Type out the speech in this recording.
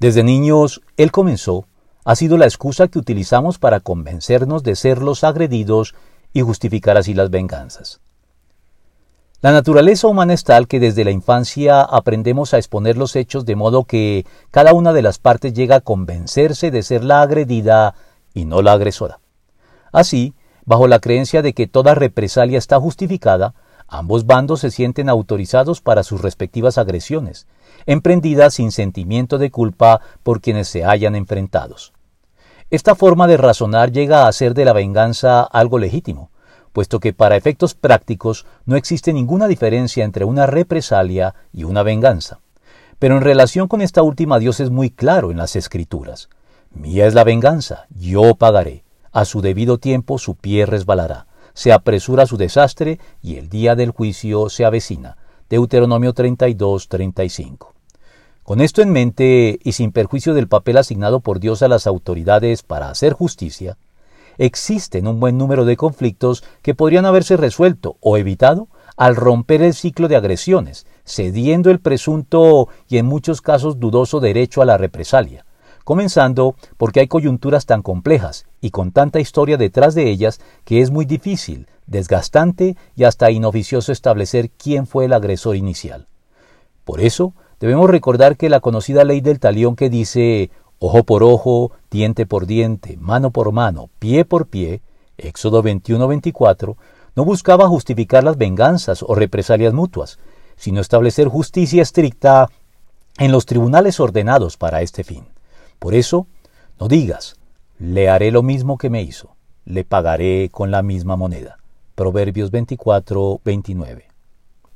Desde niños, Él comenzó, ha sido la excusa que utilizamos para convencernos de ser los agredidos y justificar así las venganzas. La naturaleza humana es tal que desde la infancia aprendemos a exponer los hechos de modo que cada una de las partes llega a convencerse de ser la agredida y no la agresora. Así, bajo la creencia de que toda represalia está justificada, ambos bandos se sienten autorizados para sus respectivas agresiones, emprendidas sin sentimiento de culpa por quienes se hayan enfrentados. Esta forma de razonar llega a hacer de la venganza algo legítimo, puesto que para efectos prácticos no existe ninguna diferencia entre una represalia y una venganza. Pero en relación con esta última Dios es muy claro en las Escrituras. Mía es la venganza, yo pagaré. A su debido tiempo su pie resbalará. Se apresura su desastre y el día del juicio se avecina. Deuteronomio 32, 35. Con esto en mente y sin perjuicio del papel asignado por Dios a las autoridades para hacer justicia, existen un buen número de conflictos que podrían haberse resuelto o evitado al romper el ciclo de agresiones, cediendo el presunto y en muchos casos dudoso derecho a la represalia, comenzando porque hay coyunturas tan complejas y con tanta historia detrás de ellas que es muy difícil, desgastante y hasta inoficioso establecer quién fue el agresor inicial. Por eso, debemos recordar que la conocida ley del talión que dice ojo por ojo, diente por diente, mano por mano, pie por pie, Éxodo 21-24, no buscaba justificar las venganzas o represalias mutuas, sino establecer justicia estricta en los tribunales ordenados para este fin. Por eso, no digas, le haré lo mismo que me hizo, le pagaré con la misma moneda. Proverbios 24, 29.